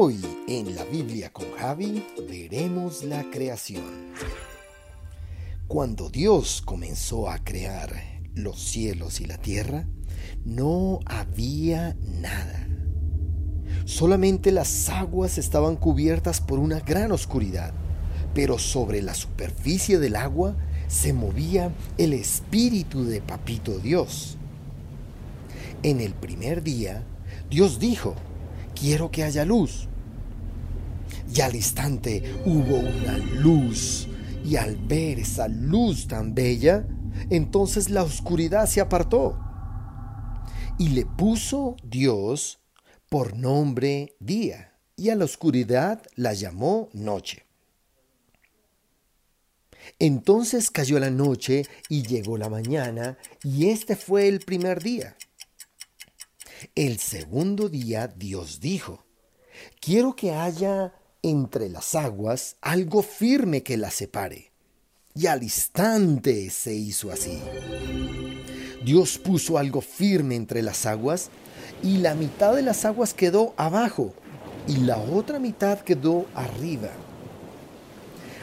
Hoy en la Biblia con Javi veremos la creación. Cuando Dios comenzó a crear los cielos y la tierra, no había nada. Solamente las aguas estaban cubiertas por una gran oscuridad, pero sobre la superficie del agua se movía el espíritu de Papito Dios. En el primer día, Dios dijo, quiero que haya luz. Y al instante hubo una luz, y al ver esa luz tan bella, entonces la oscuridad se apartó. Y le puso Dios por nombre día, y a la oscuridad la llamó noche. Entonces cayó la noche y llegó la mañana, y este fue el primer día. El segundo día Dios dijo, quiero que haya entre las aguas algo firme que las separe. Y al instante se hizo así. Dios puso algo firme entre las aguas y la mitad de las aguas quedó abajo y la otra mitad quedó arriba.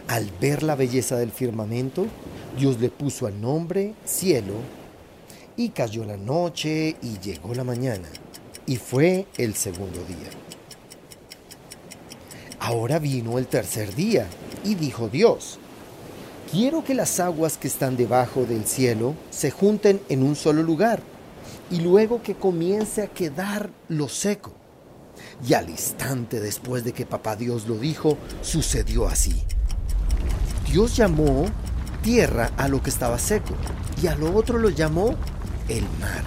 Al ver la belleza del firmamento, Dios le puso al nombre cielo y cayó la noche y llegó la mañana, y fue el segundo día. Ahora vino el tercer día, y dijo Dios, quiero que las aguas que están debajo del cielo se junten en un solo lugar, y luego que comience a quedar lo seco. Y al instante después de que papá Dios lo dijo, sucedió así. Dios llamó tierra a lo que estaba seco, y a lo otro lo llamó el mar.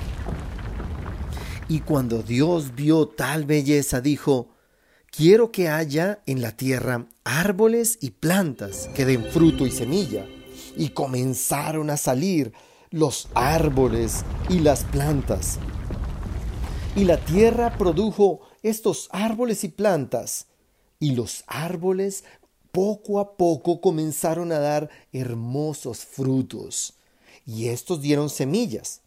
Y cuando Dios vio tal belleza, dijo, quiero que haya en la tierra árboles y plantas que den fruto y semilla. Y comenzaron a salir los árboles y las plantas. Y la tierra produjo estos árboles y plantas. Y los árboles poco a poco comenzaron a dar hermosos frutos. Y estos dieron semillas.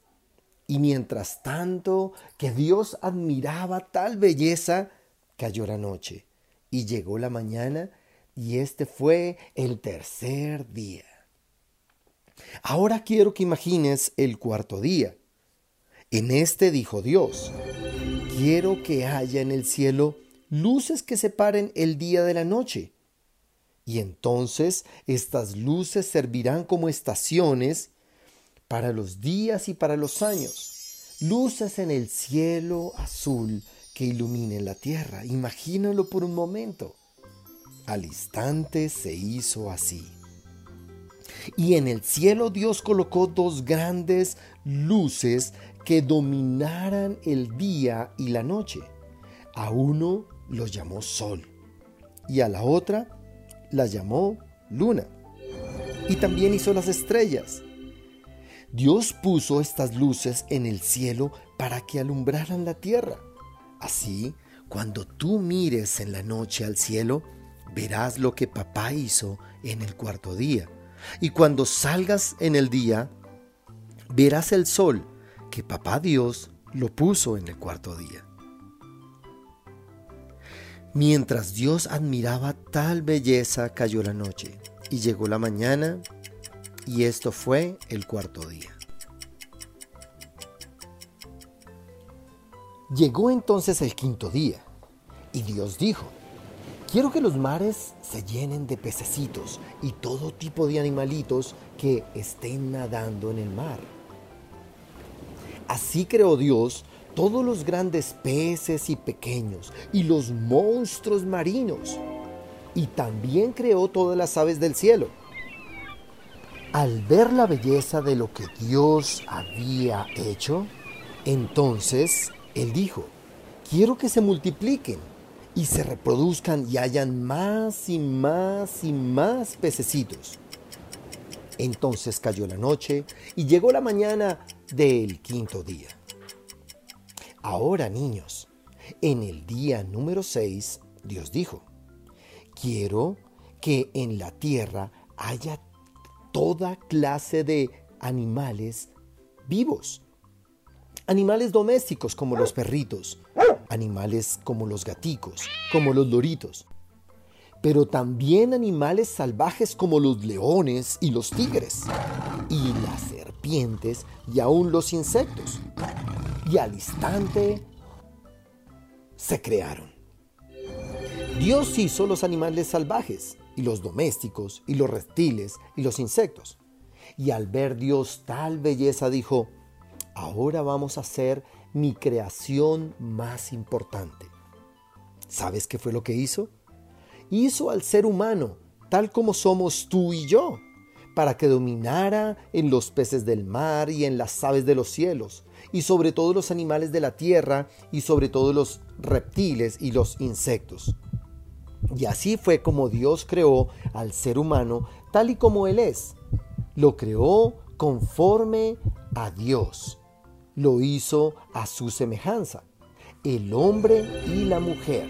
Y mientras tanto que Dios admiraba tal belleza, cayó la noche y llegó la mañana y este fue el tercer día. Ahora quiero que imagines el cuarto día. En este dijo Dios, quiero que haya en el cielo luces que separen el día de la noche. Y entonces estas luces servirán como estaciones para los días y para los años. Luces en el cielo azul iluminen la tierra. Imagínalo por un momento. Al instante se hizo así. Y en el cielo Dios colocó dos grandes luces que dominaran el día y la noche. A uno lo llamó sol y a la otra la llamó luna. Y también hizo las estrellas Dios puso estas luces en el cielo para que alumbraran la tierra. Así, cuando tú mires en la noche al cielo, verás lo que papá hizo en el cuarto día. Y cuando salgas en el día, verás el sol que papá Dios lo puso en el cuarto día. Mientras Dios admiraba tal belleza, cayó la noche y llegó la mañana y esto fue el cuarto día. Llegó entonces el quinto día, y Dios dijo, quiero que los mares se llenen de pececitos y todo tipo de animalitos que estén nadando en el mar. Así creó Dios todos los grandes peces y pequeños, y los monstruos marinos, y también creó todas las aves del cielo al ver la belleza de lo que Dios había hecho, entonces Él dijo, quiero que se multipliquen y se reproduzcan y hayan más y más y más pececitos. Entonces cayó la noche y llegó la mañana del quinto día. Ahora, niños, en el día número 6, Dios dijo, quiero que en la tierra haya toda clase de animales vivos. Animales domésticos como los perritos, animales como los gaticos, como los loritos, pero también animales salvajes como los leones y los tigres, y las serpientes y aún los insectos. Y al instante se crearon. Dios hizo los animales salvajes y los domésticos y los reptiles y los insectos. Y al ver Dios tal belleza dijo, ahora vamos a hacer mi creación más importante. ¿Sabes qué fue lo que hizo? Hizo al ser humano, tal como somos tú y yo, para que dominara en los peces del mar y en las aves de los cielos, y sobre todo los animales de la tierra, y sobre todo los reptiles y los insectos. Y así fue como Dios creó al ser humano tal y como Él es. Lo creó conforme a Dios lo hizo a su semejanza, el hombre y la mujer.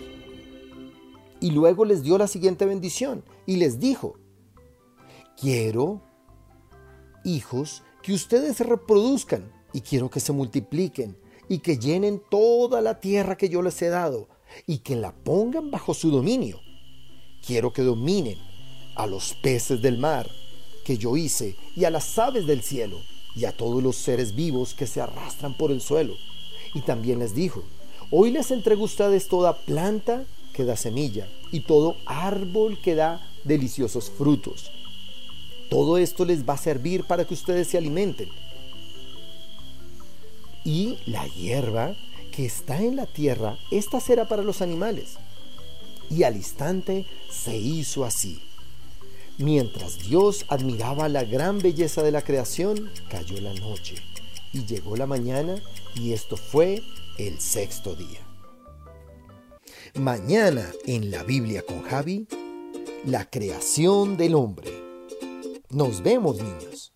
Y luego les dio la siguiente bendición y les dijo, quiero, hijos, que ustedes se reproduzcan y quiero que se multipliquen y que llenen toda la tierra que yo les he dado y que la pongan bajo su dominio. Quiero que dominen a los peces del mar que yo hice y a las aves del cielo y a todos los seres vivos que se arrastran por el suelo. Y también les dijo, hoy les entrego a ustedes toda planta que da semilla y todo árbol que da deliciosos frutos. Todo esto les va a servir para que ustedes se alimenten. Y la hierba que está en la tierra, esta será para los animales. Y al instante se hizo así. Mientras Dios admiraba la gran belleza de la creación, cayó la noche y llegó la mañana y esto fue el sexto día. Mañana en la Biblia con Javi, la creación del hombre. Nos vemos niños.